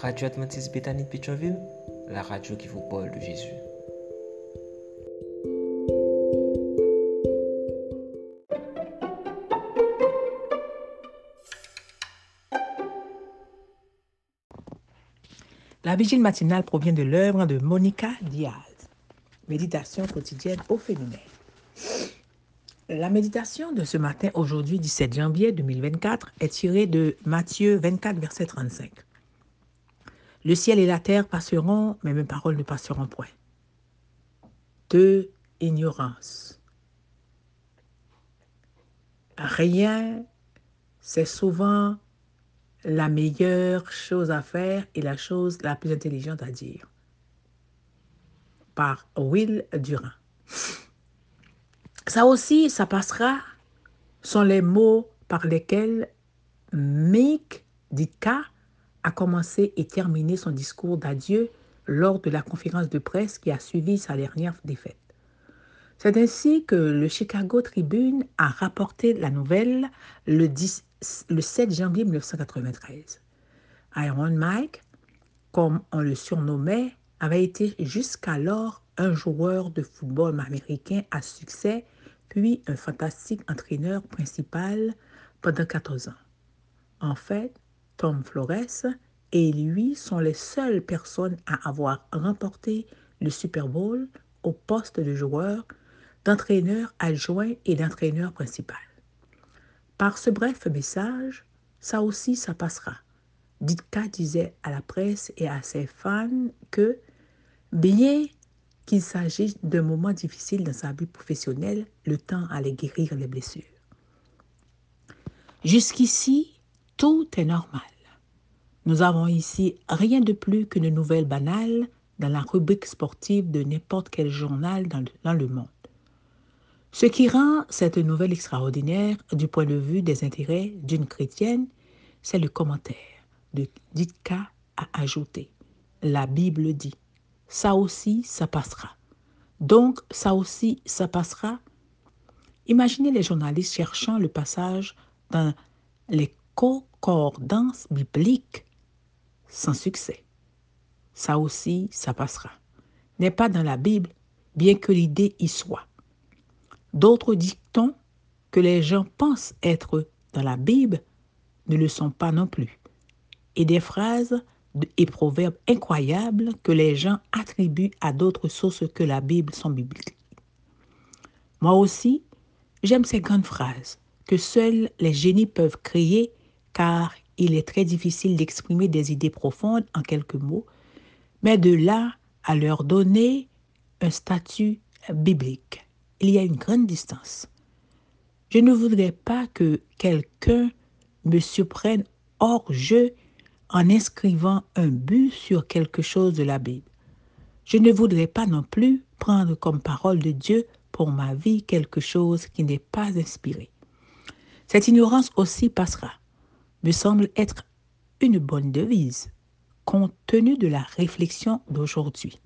Radio Adventiste Bethany de Pétionville, la radio qui vous parle de Jésus. La vigile matinale provient de l'œuvre de Monica Diaz. Méditation quotidienne au féminin. La méditation de ce matin, aujourd'hui 17 janvier 2024, est tirée de Matthieu 24, verset 35. Le ciel et la terre passeront, mais mes paroles ne passeront point. De ignorance. Rien, c'est souvent la meilleure chose à faire et la chose la plus intelligente à dire. Par Will Durand. Ça aussi, ça passera, sont les mots par lesquels Mick Ditka a commencé et terminé son discours d'adieu lors de la conférence de presse qui a suivi sa dernière défaite. C'est ainsi que le Chicago Tribune a rapporté la nouvelle le, 10, le 7 janvier 1993. Iron Mike, comme on le surnommait, avait été jusqu'alors un joueur de football américain à succès, puis un fantastique entraîneur principal pendant 14 ans. En fait, Tom Flores et lui sont les seules personnes à avoir remporté le Super Bowl au poste de joueur, d'entraîneur adjoint et d'entraîneur principal. Par ce bref message, ça aussi, ça passera. Ditka disait à la presse et à ses fans que, bien qu'il s'agisse d'un moment difficile dans sa vie professionnelle, le temps allait guérir les blessures. Jusqu'ici, tout est normal. Nous avons ici rien de plus qu'une nouvelle banale dans la rubrique sportive de n'importe quel journal dans le, monde. Ce qui rend cette nouvelle extraordinaire du point de vue des intérêts d'une chrétienne, c'est le commentaire de Ditka à ajouter. La Bible dit, ça aussi, ça passera. Donc, ça aussi, ça passera. Imaginez les journalistes cherchant le passage dans les concordances bibliques sans succès. Ça aussi, ça passera. N'est pas dans la Bible, bien que l'idée y soit. D'autres dictons que les gens pensent être dans la Bible ne le sont pas non plus. Et des phrases et proverbes incroyables que les gens attribuent à d'autres sources que la Bible sont bibliques. Moi aussi, j'aime ces grandes phrases que seuls les génies peuvent créer car il est très difficile d'exprimer des idées profondes en quelques mots, mais de là à leur donner un statut biblique il y a une grande distance. Je ne voudrais pas que quelqu'un me surprenne hors jeu en inscrivant un but sur quelque chose de la Bible. Je ne voudrais pas non plus prendre comme parole de Dieu pour ma vie quelque chose qui n'est pas inspiré. Cette ignorance aussi passera, me semble être une bonne devise, compte tenu de la réflexion d'aujourd'hui.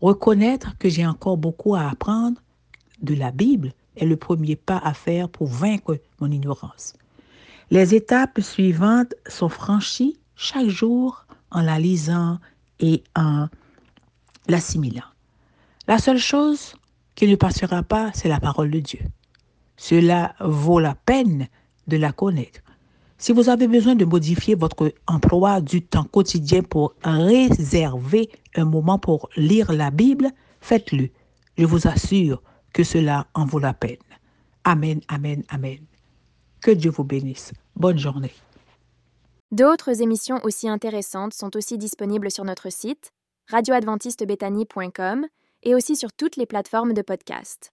Reconnaître que j'ai encore beaucoup à apprendre de la Bible est le premier pas à faire pour vaincre mon ignorance. Les étapes suivantes sont franchies chaque jour en la lisant et en l'assimilant. La seule chose qui ne passera pas, c'est la parole de Dieu. Cela vaut la peine de la connaître. Si vous avez besoin de modifier votre emploi du temps quotidien pour réserver un moment pour lire la Bible, faites-le. Je vous assure que cela en vaut la peine. Amen, amen, amen. Que Dieu vous bénisse. Bonne journée. D'autres émissions aussi intéressantes sont aussi disponibles sur notre site radioadventistebethany.com et aussi sur toutes les plateformes de podcast.